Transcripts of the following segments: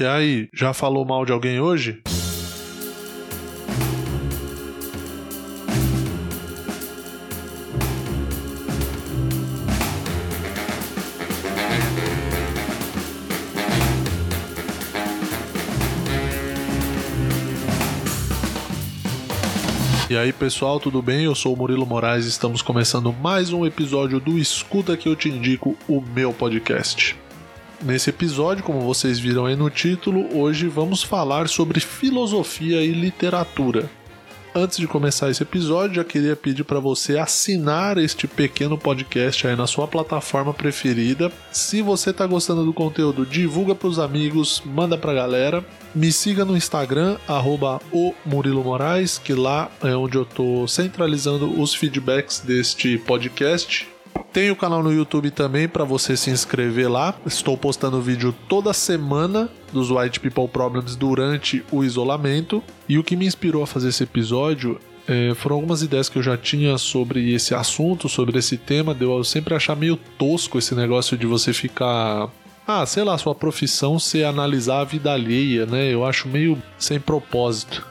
E aí, já falou mal de alguém hoje? E aí pessoal, tudo bem? Eu sou o Murilo Moraes e estamos começando mais um episódio do Escuta que eu te indico, o meu podcast. Nesse episódio, como vocês viram aí no título, hoje vamos falar sobre filosofia e literatura. Antes de começar esse episódio, já queria pedir para você assinar este pequeno podcast aí na sua plataforma preferida. Se você está gostando do conteúdo, divulga para os amigos, manda para a galera. Me siga no Instagram, arroba o Murilo Moraes, que lá é onde eu estou centralizando os feedbacks deste podcast. Tem o canal no YouTube também para você se inscrever lá. Estou postando vídeo toda semana dos White People Problems durante o isolamento. E o que me inspirou a fazer esse episódio é, foram algumas ideias que eu já tinha sobre esse assunto, sobre esse tema. Deu eu sempre achar meio tosco esse negócio de você ficar ah, sei lá, sua profissão ser analisar a vida alheia, né? Eu acho meio sem propósito.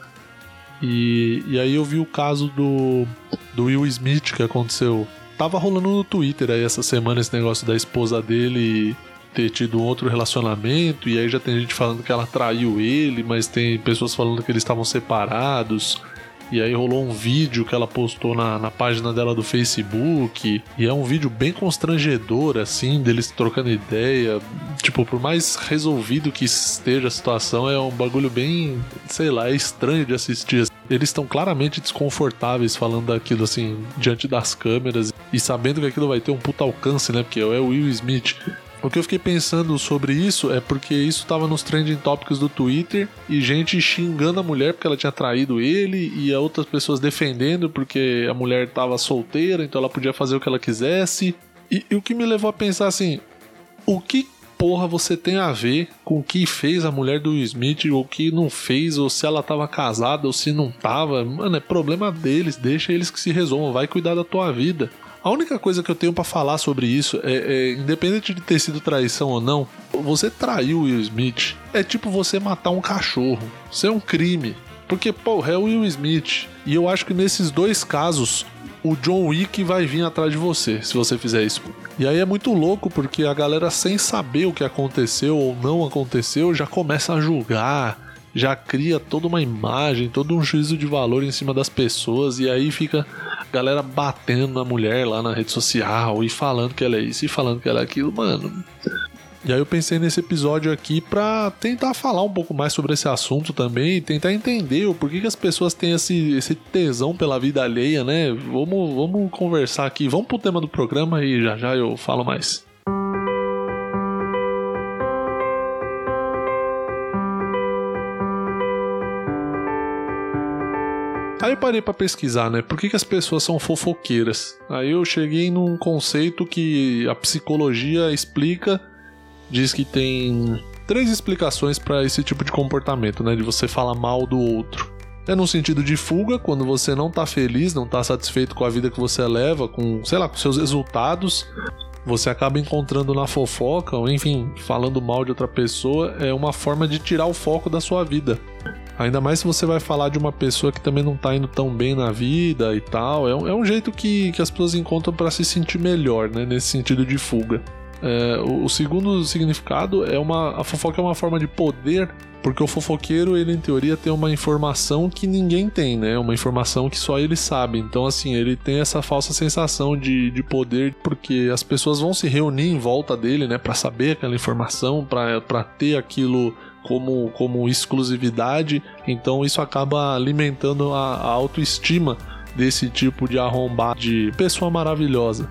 E, e aí eu vi o caso do, do Will Smith que aconteceu tava rolando no Twitter aí essa semana esse negócio da esposa dele ter tido outro relacionamento, e aí já tem gente falando que ela traiu ele, mas tem pessoas falando que eles estavam separados. E aí rolou um vídeo que ela postou na, na página dela do Facebook. E é um vídeo bem constrangedor, assim, deles trocando ideia. Tipo, por mais resolvido que esteja a situação, é um bagulho bem, sei lá, é estranho de assistir. Eles estão claramente desconfortáveis falando daquilo, assim, diante das câmeras. E sabendo que aquilo vai ter um puta alcance, né? Porque é o Will Smith. O que eu fiquei pensando sobre isso é porque isso tava nos trending topics do Twitter e gente xingando a mulher porque ela tinha traído ele e outras pessoas defendendo porque a mulher tava solteira, então ela podia fazer o que ela quisesse. E, e o que me levou a pensar assim: o que porra você tem a ver com o que fez a mulher do Smith ou o que não fez, ou se ela tava casada ou se não tava? Mano, é problema deles, deixa eles que se resolvam, vai cuidar da tua vida. A única coisa que eu tenho para falar sobre isso é, é, independente de ter sido traição ou não, você traiu Will Smith é tipo você matar um cachorro. Isso é um crime. Porque, porra, é o Will Smith. E eu acho que nesses dois casos, o John Wick vai vir atrás de você, se você fizer isso. E aí é muito louco porque a galera, sem saber o que aconteceu ou não aconteceu, já começa a julgar, já cria toda uma imagem, todo um juízo de valor em cima das pessoas, e aí fica galera batendo na mulher lá na rede social e falando que ela é isso e falando que ela é aquilo, mano. E aí eu pensei nesse episódio aqui para tentar falar um pouco mais sobre esse assunto também tentar entender o porquê que as pessoas têm esse, esse tesão pela vida alheia, né? Vamos, vamos conversar aqui. Vamos pro tema do programa e já já eu falo mais. Aí parei para pesquisar, né? Por que, que as pessoas são fofoqueiras? Aí eu cheguei num conceito que a psicologia explica, diz que tem três explicações para esse tipo de comportamento, né? De você falar mal do outro. É no sentido de fuga, quando você não tá feliz, não tá satisfeito com a vida que você leva, com, sei lá, com seus resultados, você acaba encontrando na fofoca, ou enfim, falando mal de outra pessoa, é uma forma de tirar o foco da sua vida. Ainda mais se você vai falar de uma pessoa que também não tá indo tão bem na vida e tal. É um, é um jeito que, que as pessoas encontram para se sentir melhor, né? Nesse sentido de fuga. É, o, o, segundo significado é uma. A fofoca é uma forma de poder, porque o fofoqueiro, ele em teoria tem uma informação que ninguém tem, né? Uma informação que só ele sabe. Então, assim, ele tem essa falsa sensação de, de poder, porque as pessoas vão se reunir em volta dele, né? para saber aquela informação, para ter aquilo como, como exclusividade, então isso acaba alimentando a, a autoestima desse tipo de arrombar de pessoa maravilhosa.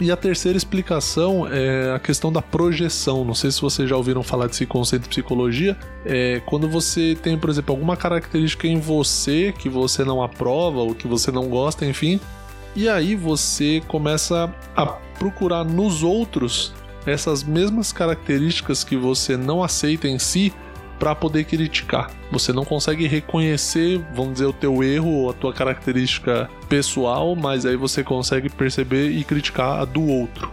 E a terceira explicação é a questão da projeção. Não sei se vocês já ouviram falar desse conceito de psicologia. É quando você tem, por exemplo, alguma característica em você que você não aprova ou que você não gosta, enfim. E aí você começa a procurar nos outros essas mesmas características que você não aceita em si para poder criticar. Você não consegue reconhecer, vamos dizer, o teu erro ou a tua característica pessoal, mas aí você consegue perceber e criticar a do outro.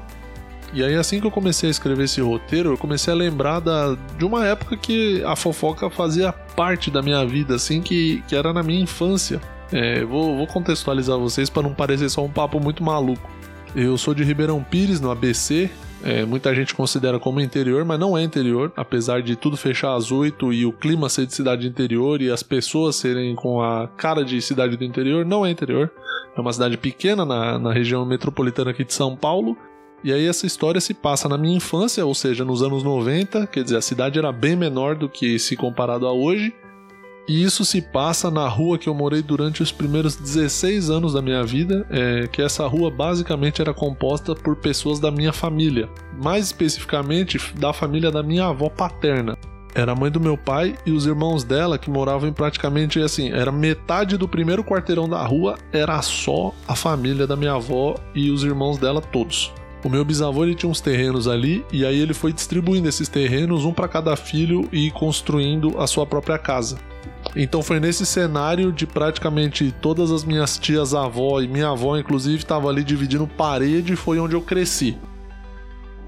E aí, assim que eu comecei a escrever esse roteiro, eu comecei a lembrar da, de uma época que a fofoca fazia parte da minha vida, assim, que, que era na minha infância. É, vou, vou contextualizar vocês para não parecer só um papo muito maluco. Eu sou de Ribeirão Pires, no ABC. É, muita gente considera como interior, mas não é interior, apesar de tudo fechar às 8 e o clima ser de cidade interior e as pessoas serem com a cara de cidade do interior, não é interior. É uma cidade pequena na, na região metropolitana aqui de São Paulo. E aí essa história se passa na minha infância, ou seja, nos anos 90, quer dizer, a cidade era bem menor do que se comparado a hoje. E isso se passa na rua que eu morei durante os primeiros 16 anos da minha vida, é, que essa rua basicamente era composta por pessoas da minha família, mais especificamente da família da minha avó paterna. Era a mãe do meu pai e os irmãos dela que moravam em praticamente assim, era metade do primeiro quarteirão da rua, era só a família da minha avó e os irmãos dela todos. O meu bisavô ele tinha uns terrenos ali e aí ele foi distribuindo esses terrenos um para cada filho e construindo a sua própria casa. Então foi nesse cenário de praticamente todas as minhas tias avó e minha avó inclusive estava ali dividindo parede, foi onde eu cresci.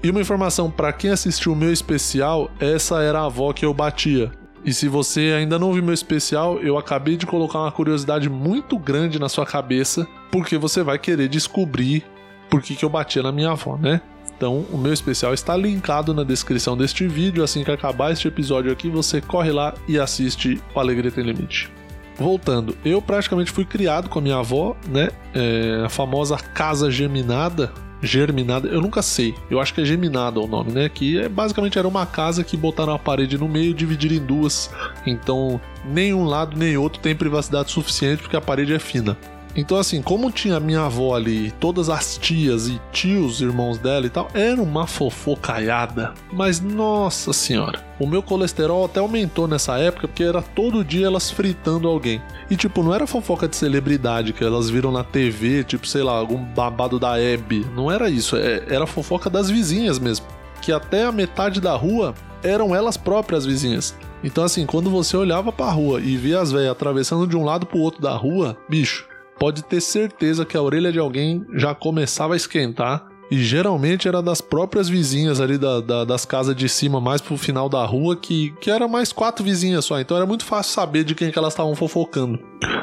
E uma informação para quem assistiu o meu especial, essa era a avó que eu batia. E se você ainda não viu meu especial, eu acabei de colocar uma curiosidade muito grande na sua cabeça, porque você vai querer descobrir por que, que eu batia na minha avó, né? Então, o meu especial está linkado na descrição deste vídeo. Assim que acabar este episódio aqui, você corre lá e assiste o Alegria Tem Limite. Voltando, eu praticamente fui criado com a minha avó, né? É, a famosa casa geminada. Germinada, eu nunca sei, eu acho que é geminada o nome, né? Que é, basicamente era uma casa que botaram a parede no meio e dividiram em duas. Então, nem um lado nem outro tem privacidade suficiente porque a parede é fina. Então, assim, como tinha minha avó ali, todas as tias e tios, irmãos dela e tal, era uma fofocaiada. Mas, nossa senhora, o meu colesterol até aumentou nessa época porque era todo dia elas fritando alguém. E, tipo, não era fofoca de celebridade que elas viram na TV, tipo, sei lá, algum babado da Hebe. Não era isso, é, era fofoca das vizinhas mesmo. Que até a metade da rua eram elas próprias vizinhas. Então, assim, quando você olhava pra rua e via as velhas atravessando de um lado pro outro da rua, bicho, pode ter certeza que a orelha de alguém já começava a esquentar. E geralmente era das próprias vizinhas ali da, da, das casas de cima, mais pro final da rua, que, que era mais quatro vizinhas só. Então era muito fácil saber de quem que elas estavam fofocando.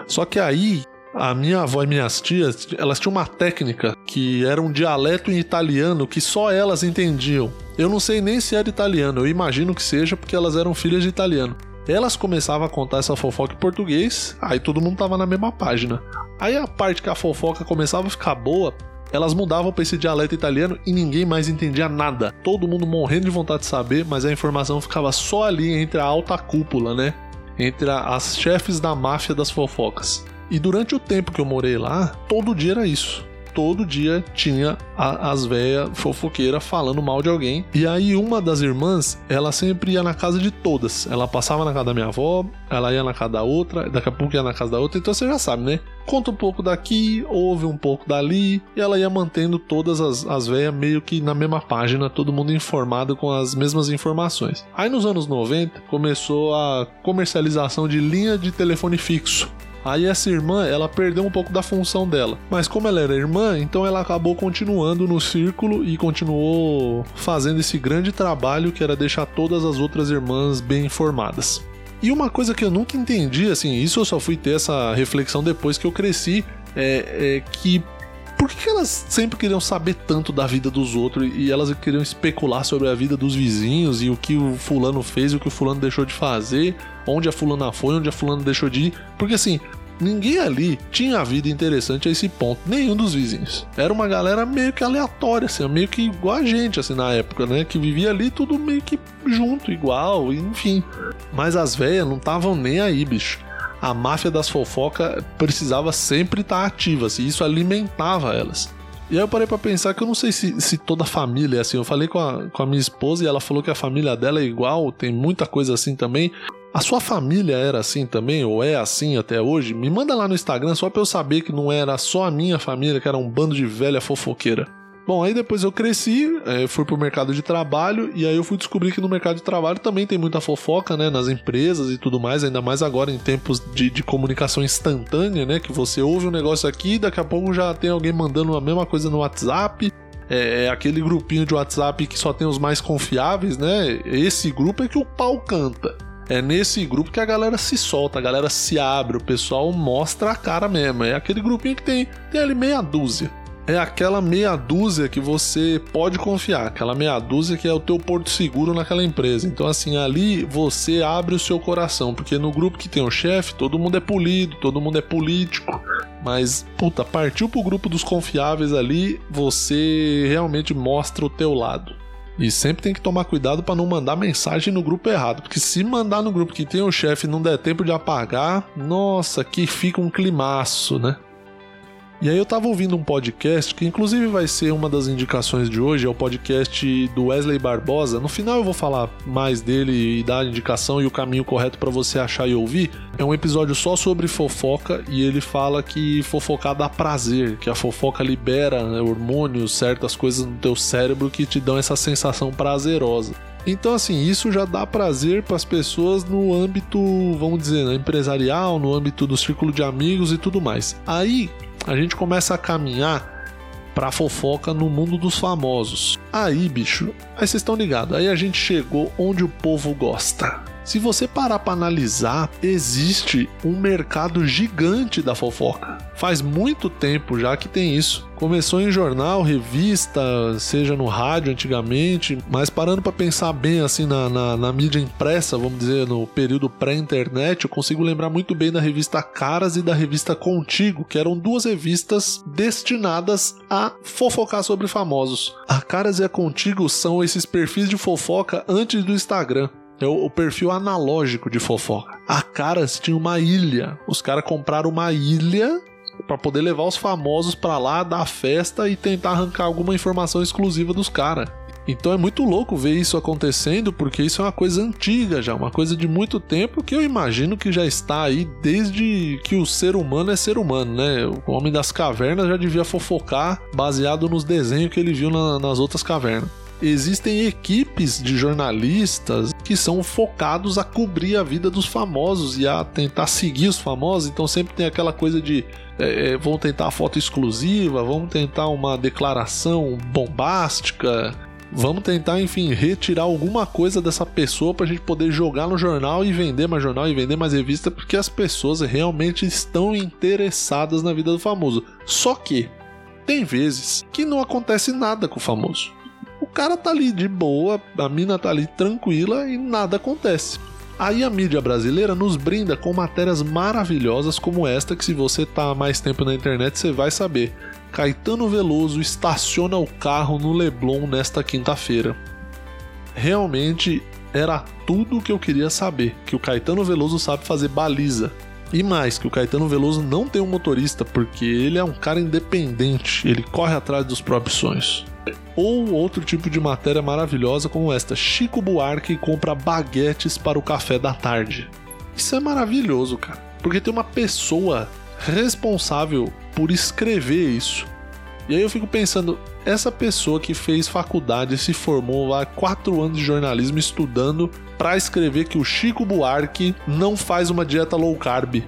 Só que aí, a minha avó e minhas tias, elas tinham uma técnica que era um dialeto em italiano que só elas entendiam. Eu não sei nem se era italiano, eu imagino que seja porque elas eram filhas de italiano. Elas começavam a contar essa fofoca em português, aí todo mundo tava na mesma página. Aí a parte que a fofoca começava a ficar boa, elas mudavam para esse dialeto italiano e ninguém mais entendia nada. Todo mundo morrendo de vontade de saber, mas a informação ficava só ali entre a alta cúpula, né? Entre as chefes da máfia das fofocas. E durante o tempo que eu morei lá, todo dia era isso todo dia tinha a, as velhas fofoqueiras falando mal de alguém. E aí uma das irmãs, ela sempre ia na casa de todas. Ela passava na casa da minha avó, ela ia na casa da outra, daqui a pouco ia na casa da outra. Então você já sabe, né? Conta um pouco daqui, ouve um pouco dali, e ela ia mantendo todas as, as meio que na mesma página, todo mundo informado com as mesmas informações. Aí nos anos 90 começou a comercialização de linha de telefone fixo. Aí essa irmã, ela perdeu um pouco da função dela. Mas como ela era irmã, então ela acabou continuando no círculo e continuou fazendo esse grande trabalho que era deixar todas as outras irmãs bem informadas. E uma coisa que eu nunca entendi, assim, isso eu só fui ter essa reflexão depois que eu cresci, é, é que por que elas sempre queriam saber tanto da vida dos outros e elas queriam especular sobre a vida dos vizinhos e o que o fulano fez e o que o fulano deixou de fazer, onde a fulana foi, onde a fulana deixou de ir? Porque assim, ninguém ali tinha a vida interessante a esse ponto, nenhum dos vizinhos. Era uma galera meio que aleatória, assim, meio que igual a gente, assim, na época, né? Que vivia ali tudo meio que junto, igual, enfim. Mas as velhas não estavam nem aí, bicho a máfia das fofocas precisava sempre estar ativa, assim, isso alimentava elas. E aí eu parei pra pensar que eu não sei se, se toda a família é assim. Eu falei com a, com a minha esposa e ela falou que a família dela é igual, tem muita coisa assim também. A sua família era assim também, ou é assim até hoje? Me manda lá no Instagram só pra eu saber que não era só a minha família, que era um bando de velha fofoqueira. Bom, aí depois eu cresci, é, fui pro mercado de trabalho e aí eu fui descobrir que no mercado de trabalho também tem muita fofoca, né? Nas empresas e tudo mais, ainda mais agora em tempos de, de comunicação instantânea, né? Que você ouve um negócio aqui e daqui a pouco já tem alguém mandando a mesma coisa no WhatsApp. é, é aquele grupinho de WhatsApp que só tem os mais confiáveis, né? Esse grupo é que o pau canta. É nesse grupo que a galera se solta, a galera se abre, o pessoal mostra a cara mesmo. É aquele grupinho que tem, tem ali meia dúzia é aquela meia dúzia que você pode confiar, aquela meia dúzia que é o teu porto seguro naquela empresa. Então, assim, ali você abre o seu coração, porque no grupo que tem o chefe, todo mundo é polido, todo mundo é político. Mas, puta, partiu pro grupo dos confiáveis ali, você realmente mostra o teu lado. E sempre tem que tomar cuidado para não mandar mensagem no grupo errado, porque se mandar no grupo que tem o chefe e não der tempo de apagar, nossa, que fica um climaço, né? E aí eu tava ouvindo um podcast que inclusive vai ser uma das indicações de hoje, é o podcast do Wesley Barbosa. No final eu vou falar mais dele e dar a indicação e o caminho correto para você achar e ouvir. É um episódio só sobre fofoca e ele fala que fofocar dá prazer, que a fofoca libera né, hormônios, certas coisas no teu cérebro que te dão essa sensação prazerosa. Então, assim, isso já dá prazer para as pessoas no âmbito, vamos dizer, né, empresarial, no âmbito do círculo de amigos e tudo mais. Aí, a gente começa a caminhar pra fofoca no mundo dos famosos. Aí, bicho, aí vocês estão ligados, aí a gente chegou onde o povo gosta. Se você parar para analisar, existe um mercado gigante da fofoca. Faz muito tempo já que tem isso. Começou em jornal, revista, seja no rádio antigamente, mas parando para pensar bem assim na, na, na, mídia impressa, vamos dizer, no período pré-internet, eu consigo lembrar muito bem da revista Caras e da revista Contigo, que eram duas revistas destinadas a fofocar sobre famosos. A Caras e a Contigo são esses perfis de fofoca antes do Instagram. É o, perfil analógico de fofoca. A Caras tinha uma ilha. Os caras compraram uma ilha para poder levar os famosos para lá, dar festa e tentar arrancar alguma informação exclusiva dos caras. Então é muito louco ver isso acontecendo, porque isso é uma coisa antiga já, uma coisa de muito tempo que eu imagino que já está aí desde que o ser humano é ser humano, né? O homem das cavernas já devia fofocar baseado nos desenhos que ele viu na, nas outras cavernas existem equipes de jornalistas que são focados a cobrir a vida dos famosos e a tentar seguir os famosos. Então sempre tem aquela coisa de é, é vão tentar a foto exclusiva, vamos tentar uma declaração bombástica. Vamos tentar, enfim, retirar alguma coisa dessa pessoa para a gente poder jogar no jornal e vender mais jornal e vender mais revista, porque as pessoas realmente estão interessadas na vida do famoso. Só que tem vezes que não acontece nada com o famoso. Cara tá ali de boa, a mina tá ali tranquila e nada acontece. Aí a mídia brasileira nos brinda com matérias maravilhosas como esta que se você tá há mais tempo na internet você vai saber. Caetano Veloso estaciona o carro no Leblon nesta quinta-feira. Realmente era tudo o que eu queria saber, que o Caetano Veloso sabe fazer baliza. E mais, que o Caetano Veloso não tem um motorista, porque ele é um cara independente, ele corre atrás dos próprios sonhos. Ou outro tipo de matéria maravilhosa como esta: Chico Buarque compra baguetes para o café da tarde. Isso é maravilhoso, cara, porque tem uma pessoa responsável por escrever isso. E aí eu fico pensando, essa pessoa que fez faculdade, se formou lá quatro anos de jornalismo estudando para escrever que o Chico Buarque não faz uma dieta low carb.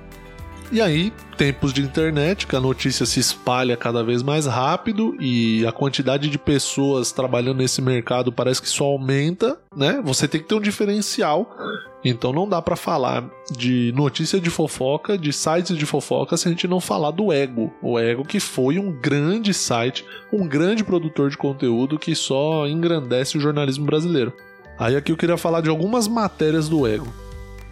E aí, tempos de internet, que a notícia se espalha cada vez mais rápido e a quantidade de pessoas trabalhando nesse mercado parece que só aumenta, né? Você tem que ter um diferencial. Então não dá para falar de notícia de fofoca, de sites de fofoca, se a gente não falar do Ego. O Ego que foi um grande site, um grande produtor de conteúdo que só engrandece o jornalismo brasileiro. Aí aqui eu queria falar de algumas matérias do Ego.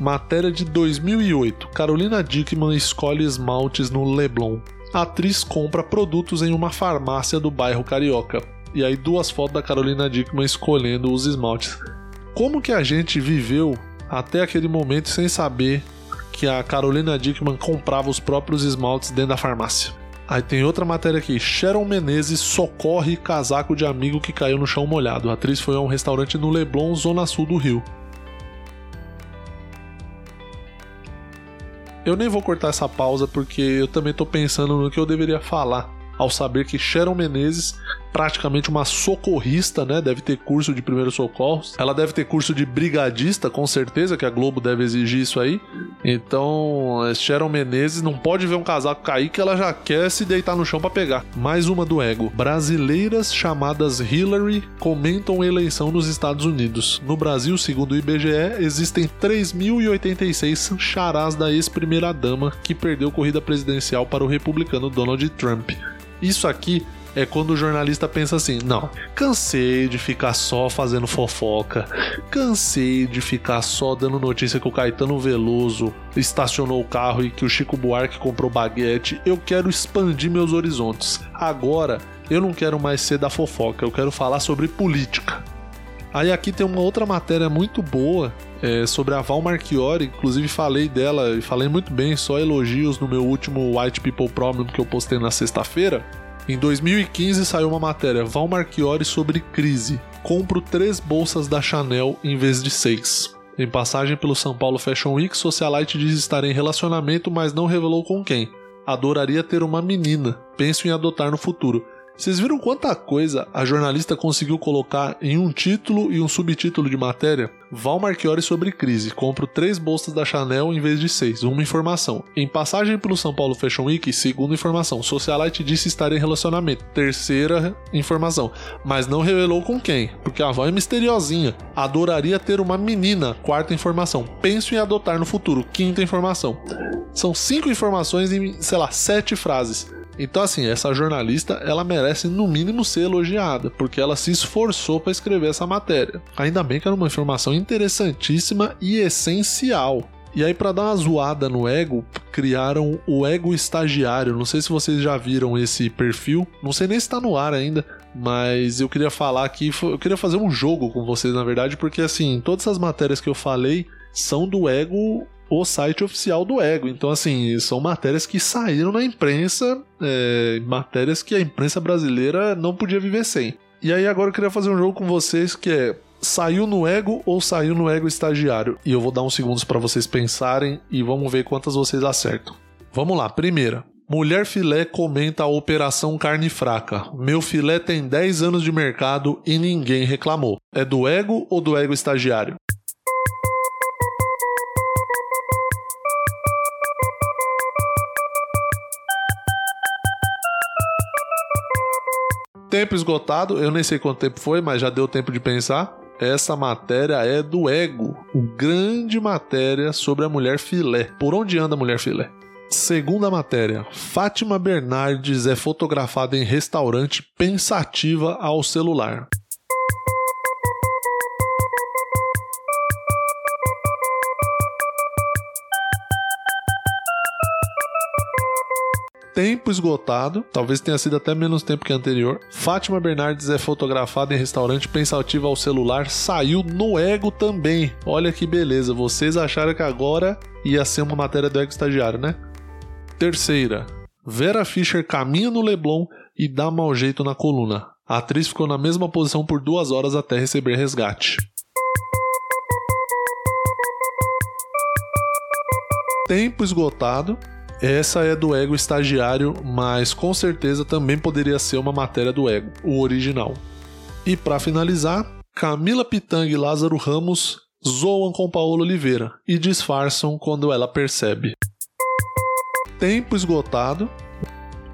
Matéria de 2008. Carolina Dickman escolhe esmaltes no Leblon. A atriz compra produtos em uma farmácia do bairro Carioca. E aí duas fotos da Carolina Dickman escolhendo os esmaltes. Como que a gente viveu até aquele momento sem saber que a Carolina Dickman comprava os próprios esmaltes dentro da farmácia? Aí tem outra matéria aqui. Sharon Menezes socorre casaco de amigo que caiu no chão molhado. A atriz foi a um restaurante no Leblon, zona sul do Rio. Eu nem vou cortar essa pausa porque eu também tô pensando no que eu deveria falar ao saber que Sharon Menezes, praticamente uma socorrista, né? Deve ter curso de primeiros socorros. Ela deve ter curso de brigadista, com certeza, que a Globo deve exigir isso aí. Então, Sharon Menezes não pode ver um casaco cair que ela já quer se deitar no chão para pegar. Mais uma do ego. Brasileiras chamadas Hillary comentam eleição nos Estados Unidos. No Brasil, segundo o IBGE, existem 3.086 charás da ex-primeira-dama que perdeu corrida presidencial para o republicano Donald Trump. Isso aqui é quando o jornalista pensa assim: não, cansei de ficar só fazendo fofoca, cansei de ficar só dando notícia que o Caetano Veloso estacionou o carro e que o Chico Buarque comprou baguete. Eu quero expandir meus horizontes. Agora eu não quero mais ser da fofoca, eu quero falar sobre política. Aí aqui tem uma outra matéria muito boa é, sobre a Val Marchiori, inclusive falei dela e falei muito bem, só elogios no meu último White People Problem que eu postei na sexta-feira. Em 2015 saiu uma matéria Val Marchiori sobre crise. Compro três bolsas da Chanel em vez de seis. Em passagem pelo São Paulo Fashion Week, Socialite diz estar em relacionamento, mas não revelou com quem. Adoraria ter uma menina. Penso em adotar no futuro. Vocês viram quanta coisa a jornalista conseguiu colocar em um título e um subtítulo de matéria? Val Marchiori sobre crise. Compro três bolsas da Chanel em vez de seis. Uma informação. Em passagem pelo São Paulo Fashion Week, segunda informação. Socialite disse estar em relacionamento. Terceira informação. Mas não revelou com quem, porque a Val é misteriosinha. Adoraria ter uma menina. Quarta informação. Penso em adotar no futuro. Quinta informação. São cinco informações em, sei lá, sete frases. Então, assim, essa jornalista, ela merece no mínimo ser elogiada, porque ela se esforçou para escrever essa matéria. Ainda bem que era uma informação interessantíssima e essencial. E aí, para dar uma zoada no ego, criaram o ego estagiário. Não sei se vocês já viram esse perfil, não sei nem se está no ar ainda, mas eu queria falar aqui, eu queria fazer um jogo com vocês, na verdade, porque assim, todas essas matérias que eu falei são do ego o site oficial do Ego. Então, assim, são matérias que saíram na imprensa, é, matérias que a imprensa brasileira não podia viver sem. E aí, agora eu queria fazer um jogo com vocês que é. Saiu no ego ou saiu no ego estagiário? E eu vou dar uns segundos para vocês pensarem e vamos ver quantas vocês acertam. Vamos lá, primeira. Mulher Filé comenta a Operação Carne Fraca. Meu filé tem 10 anos de mercado e ninguém reclamou. É do ego ou do ego estagiário? Tempo esgotado, eu nem sei quanto tempo foi, mas já deu tempo de pensar. Essa matéria é do Ego, o grande matéria sobre a mulher filé. Por onde anda a mulher filé? Segunda matéria: Fátima Bernardes é fotografada em restaurante pensativa ao celular. Tempo esgotado, talvez tenha sido até menos tempo que anterior. Fátima Bernardes é fotografada em restaurante pensativa ao celular, saiu no Ego também. Olha que beleza, vocês acharam que agora ia ser uma matéria do Ego estagiário, né? Terceira, Vera Fischer caminha no Leblon e dá mau jeito na coluna. A atriz ficou na mesma posição por duas horas até receber resgate. Tempo esgotado. Essa é do Ego estagiário, mas com certeza também poderia ser uma matéria do Ego, o original. E para finalizar, Camila Pitang e Lázaro Ramos zoam com Paola Oliveira e disfarçam quando ela percebe. Tempo esgotado.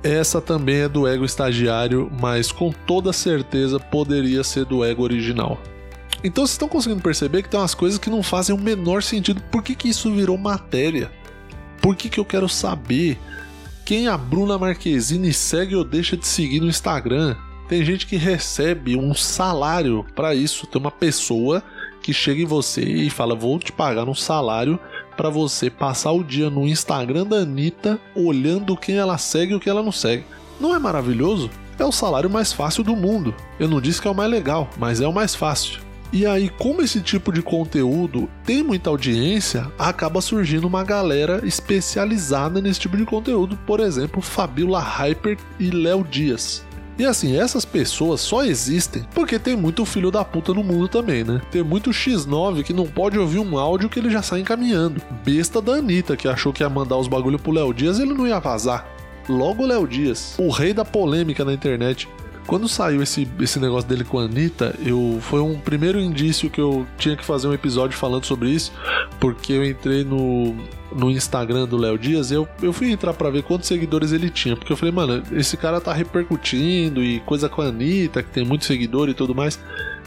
Essa também é do ego estagiário, mas com toda certeza poderia ser do ego original. Então vocês estão conseguindo perceber que tem umas coisas que não fazem o menor sentido. Por que, que isso virou matéria? Por que, que eu quero saber quem a Bruna Marquezine segue ou deixa de seguir no Instagram? Tem gente que recebe um salário para isso. Tem uma pessoa que chega em você e fala: Vou te pagar um salário para você passar o dia no Instagram da Anitta olhando quem ela segue e o que ela não segue. Não é maravilhoso? É o salário mais fácil do mundo. Eu não disse que é o mais legal, mas é o mais fácil. E aí, como esse tipo de conteúdo tem muita audiência, acaba surgindo uma galera especializada nesse tipo de conteúdo, por exemplo, Fabiola Hyper e Léo Dias. E assim, essas pessoas só existem porque tem muito filho da puta no mundo também, né? Tem muito X9 que não pode ouvir um áudio que ele já sai encaminhando. Besta da Anitta, que achou que ia mandar os bagulho pro Léo Dias e ele não ia vazar. Logo Léo Dias, o rei da polêmica na internet, Quando saiu esse, esse negócio dele com a Anitta, eu, foi um primeiro indício que eu tinha que fazer um episódio falando sobre isso, porque eu entrei no, no Instagram do Léo Dias, eu, eu fui entrar para ver quantos seguidores ele tinha, porque eu falei, mano, esse cara tá repercutindo e coisa com a Anitta, que tem muito seguidor e tudo mais.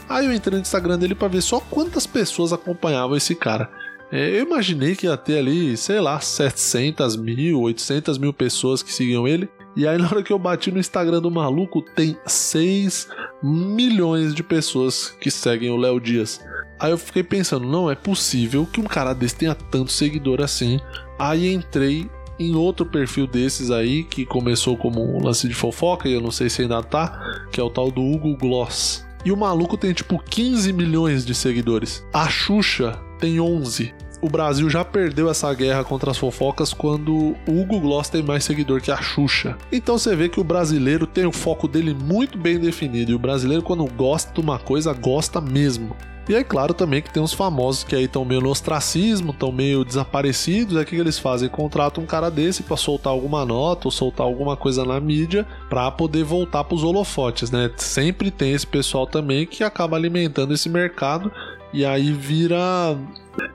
Aí eu entrei no Instagram dele para ver só quantas pessoas acompanhavam esse cara. É, eu imaginei que ia ter ali, sei lá, 700 mil, 800 mil pessoas que seguiam ele. E aí, na hora que eu bati no Instagram do maluco, tem 6 milhões de pessoas que seguem o Léo Dias. Aí eu fiquei pensando, não é possível que um cara desse tenha tanto seguidor assim. Aí entrei em outro perfil desses aí, que começou como um lance de fofoca, e eu não sei se ainda tá, que é o tal do Hugo Gloss. E o maluco tem tipo 15 milhões de seguidores. A Xuxa tem 11 o Brasil já perdeu essa guerra contra as fofocas quando o Hugo Gloss tem mais seguidor que a Xuxa. Então você vê que o brasileiro tem o foco dele muito bem definido e o brasileiro quando gosta de uma coisa gosta mesmo. E é claro também que tem uns famosos que aí estão meio no ostracismo, estão meio desaparecidos. É que eles fazem? Contratam um cara desse para soltar alguma nota ou soltar alguma coisa na mídia para poder voltar para os holofotes, né? Sempre tem esse pessoal também que acaba alimentando esse mercado e aí vira.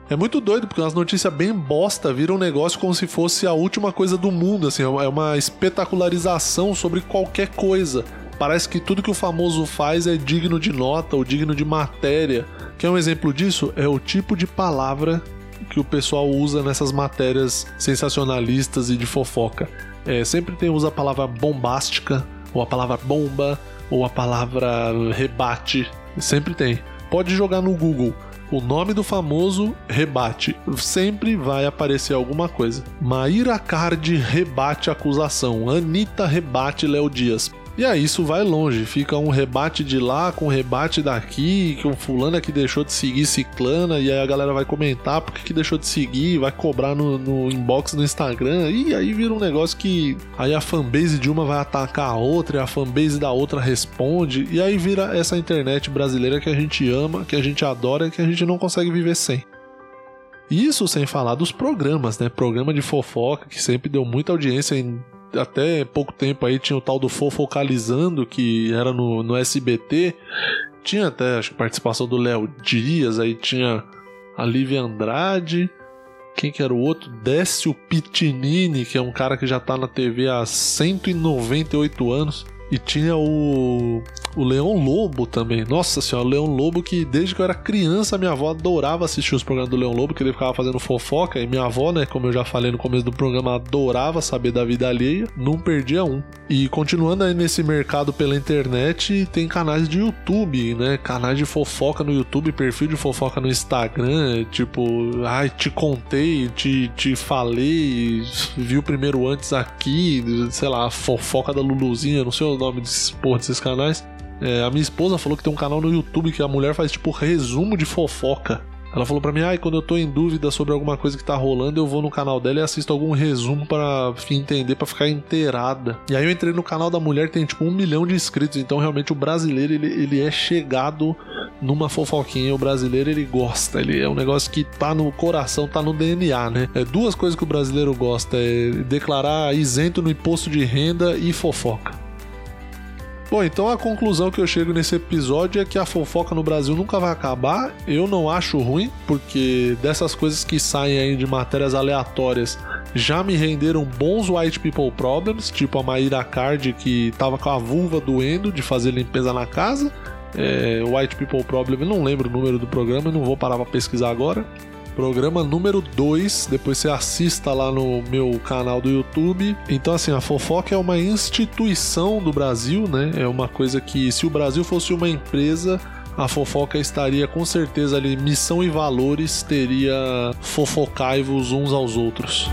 É muito doido, porque umas notícias bem bosta viram um negócio como se fosse a última coisa do mundo, assim, é uma espetacularização sobre qualquer coisa. Parece que tudo que o famoso faz é digno de nota ou digno de matéria. Quer um exemplo disso? É o tipo de palavra que o pessoal usa nessas matérias sensacionalistas e de fofoca. É, sempre tem usa a palavra bombástica, ou a palavra bomba, ou a palavra rebate. Sempre tem. Pode jogar no Google o nome do famoso rebate. Sempre vai aparecer alguma coisa. Maíra Card rebate acusação. Anitta rebate Léo Dias. E aí isso vai longe, fica um rebate de lá com um rebate daqui, que um fulano é que deixou de seguir ciclana, e aí a galera vai comentar porque que deixou de seguir, vai cobrar no, no inbox no Instagram, e aí vira um negócio que aí a fanbase de uma vai atacar a outra, e a fanbase da outra responde, e aí vira essa internet brasileira que a gente ama, que a gente adora que a gente não consegue viver sem. Isso sem falar dos programas, né? Programa de fofoca que sempre deu muita audiência em até pouco tempo aí tinha o tal do Fofocalizando, que era no, no SBT. Tinha até, acho participação do Léo Dias, aí tinha a Lívia Andrade. Quem que era o outro? Décio Pitinini, que é um cara que já tá na TV há 198 anos. E tinha o, o Leão Lobo também. Nossa senhora, o Leão Lobo que desde que eu era criança, minha avó adorava assistir os programas do Leão Lobo, que ele ficava fazendo fofoca. E minha avó, né, como eu já falei no começo do programa, adorava saber da vida alheia. Não perdia um. E continuando aí nesse mercado pela internet, tem canais de YouTube, né? Canais de fofoca no YouTube, perfil de fofoca no Instagram. Tipo, ai, te contei, te, te falei, vi o primeiro antes aqui, sei lá, fofoca da Luluzinha, não sei o nome desses, porra, desses canais. É, a minha esposa falou que tem um canal no YouTube que a mulher faz tipo resumo de fofoca. Ela falou para mim, ai, ah, quando eu tô em dúvida sobre alguma coisa que tá rolando, eu vou no canal dela e assisto algum resumo para entender, para ficar inteirada. E aí eu entrei no canal da mulher, tem tipo um milhão de inscritos, então realmente o brasileiro ele, ele é chegado numa fofoquinha. O brasileiro ele gosta, ele é um negócio que tá no coração, tá no DNA, né? É duas coisas que o brasileiro gosta: é declarar isento no imposto de renda e fofoca. Bom, então a conclusão que eu chego nesse episódio é que a fofoca no Brasil nunca vai acabar. Eu não acho ruim, porque dessas coisas que saem aí de matérias aleatórias já me renderam bons white people problems, tipo a Maíra Card que tava com a vulva doendo de fazer limpeza na casa. É, white people problem, não lembro o número do programa, não vou parar para pesquisar agora. Programa número 2. Depois você assista lá no meu canal do YouTube. Então, assim, a fofoca é uma instituição do Brasil, né? É uma coisa que, se o Brasil fosse uma empresa, a fofoca estaria com certeza ali, missão e valores, teria fofocaivos uns aos outros.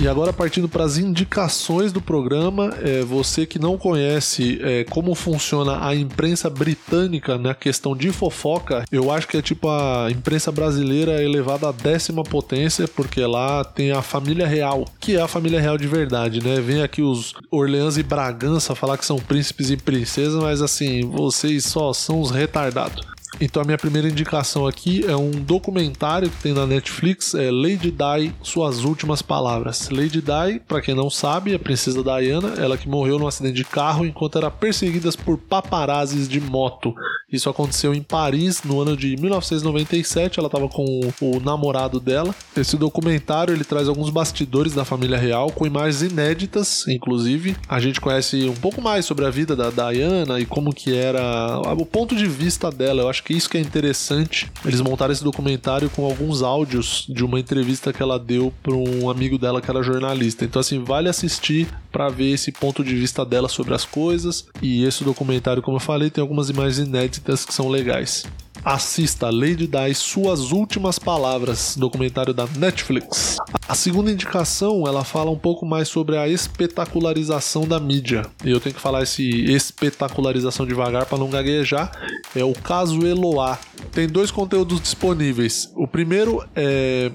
E agora partindo para as indicações do programa, é, você que não conhece é, como funciona a imprensa britânica na questão de fofoca, eu acho que é tipo a imprensa brasileira elevada à décima potência, porque lá tem a família real, que é a família real de verdade, né? Vem aqui os Orleans e Bragança falar que são príncipes e princesas, mas assim, vocês só são os retardados. Então a minha primeira indicação aqui é um documentário que tem na Netflix, é Lady Di, Suas Últimas Palavras. Lady Di, para quem não sabe, é a princesa Diana, ela que morreu num acidente de carro enquanto era perseguida por paparazzis de moto. Isso aconteceu em Paris no ano de 1997, ela estava com o namorado dela. Esse documentário ele traz alguns bastidores da família real com imagens inéditas, inclusive. A gente conhece um pouco mais sobre a vida da Diana e como que era o ponto de vista dela. Eu acho que isso que é interessante. Eles montaram esse documentário com alguns áudios de uma entrevista que ela deu para um amigo dela que era jornalista. Então, assim, vale assistir para ver esse ponto de vista dela sobre as coisas. E esse documentário, como eu falei, tem algumas imagens inéditas que são legais. Assista Lady Di Suas Últimas Palavras, documentário da Netflix. A segunda indicação, ela fala um pouco mais sobre a espetacularização da mídia. E eu tenho que falar esse espetacularização devagar para não gaguejar. É o caso Eloá. Tem dois conteúdos disponíveis. O primeiro é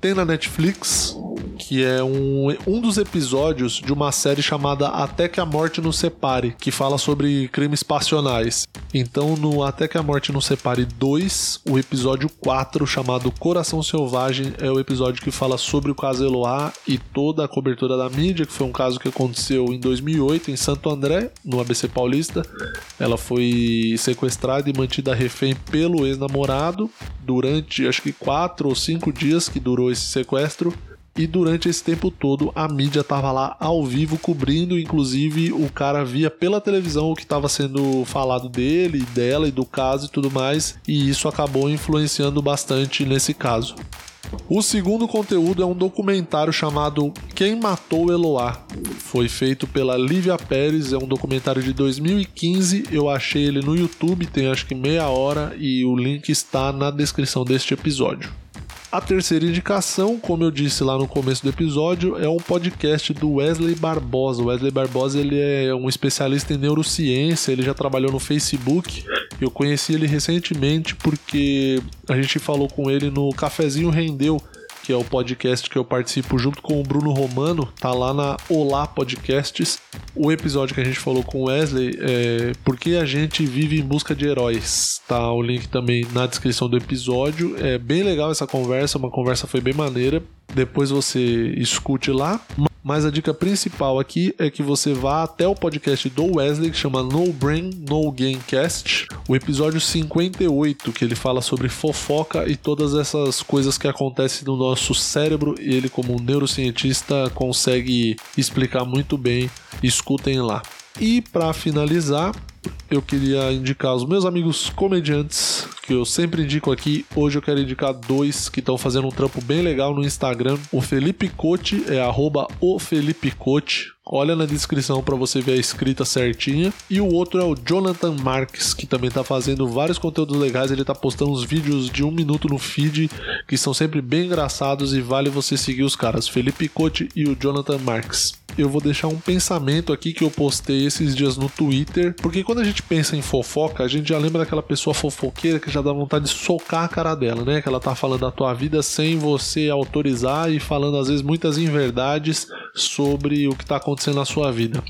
tem na Netflix, que é um, um dos episódios de uma série chamada Até que a Morte nos Separe, que fala sobre crimes passionais. Então, no Até que a Morte nos Separe 2, o episódio 4, chamado Coração Selvagem, é o episódio que fala sobre o caso Eloá e toda a cobertura da mídia, que foi um caso que aconteceu em 2008 em Santo André, no ABC Paulista. Ela foi sequestrada e mantida refém pelo ex-namorado durante acho que quatro ou cinco dias que durou esse sequestro. E durante esse tempo todo a mídia estava lá ao vivo cobrindo, inclusive o cara via pela televisão o que estava sendo falado dele, dela e do caso e tudo mais, e isso acabou influenciando bastante nesse caso. O segundo conteúdo é um documentário chamado Quem Matou Eloá. Foi feito pela Lívia Pérez, é um documentário de 2015. Eu achei ele no YouTube, tem acho que meia hora e o link está na descrição deste episódio. A terceira indicação, como eu disse lá no começo do episódio, é um podcast do Wesley Barbosa. O Wesley Barbosa ele é um especialista em neurociência, ele já trabalhou no Facebook. Eu conheci ele recentemente porque a gente falou com ele no Cafezinho Rendeu, que é o podcast que eu participo junto com o Bruno Romano, tá lá na Olá Podcasts. O episódio que a gente falou com o Wesley é Por que a gente vive em busca de heróis? Tá o link também na descrição do episódio. É bem legal essa conversa, uma conversa foi bem maneira. Depois você escute lá. Mas a dica principal aqui é que você vá até o podcast do Wesley, que chama No Brain, No Gamecast, o episódio 58, que ele fala sobre fofoca e todas essas coisas que acontecem no nosso cérebro, e ele, como um neurocientista, consegue explicar muito bem. Escutem lá. E para finalizar, eu queria indicar os meus amigos comediantes, que eu sempre indico aqui. Hoje eu quero indicar dois que estão fazendo um trampo bem legal no Instagram. O Felipe Cote é arroba o Felipe Cote. Olha na descrição para você ver a escrita certinha. E o outro é o Jonathan Marques, que também tá fazendo vários conteúdos legais. Ele tá postando uns vídeos de um minuto no feed que são sempre bem engraçados e vale você seguir os caras, Felipe Cote e o Jonathan Marques eu vou deixar um pensamento aqui que eu postei esses dias no Twitter, porque quando a gente pensa em fofoca, a gente já lembra daquela pessoa fofoqueira que já dá vontade de socar a cara dela, né? Que ela tá falando da tua vida sem você autorizar e falando às vezes muitas inverdades sobre o que tá acontecendo na sua vida.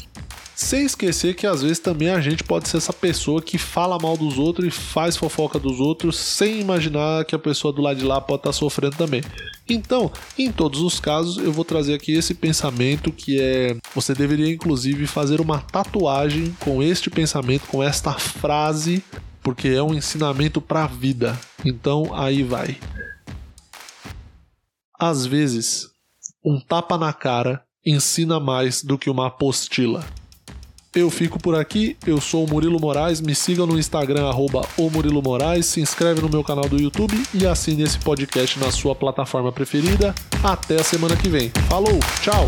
Sem esquecer que às vezes também a gente pode ser essa pessoa que fala mal dos outros e faz fofoca dos outros sem imaginar que a pessoa do lado de lá pode estar tá sofrendo também. Então, em todos os casos, eu vou trazer aqui esse pensamento que é: você deveria inclusive fazer uma tatuagem com este pensamento, com esta frase, porque é um ensinamento para a vida. Então, aí vai. Às vezes, um tapa na cara ensina mais do que uma apostila. Eu fico por aqui, eu sou o Murilo Moraes, me siga no Instagram, arroba o Murilo Moraes, se inscreve no meu canal do YouTube e assine esse podcast na sua plataforma preferida. Até a semana que vem. Falou, tchau!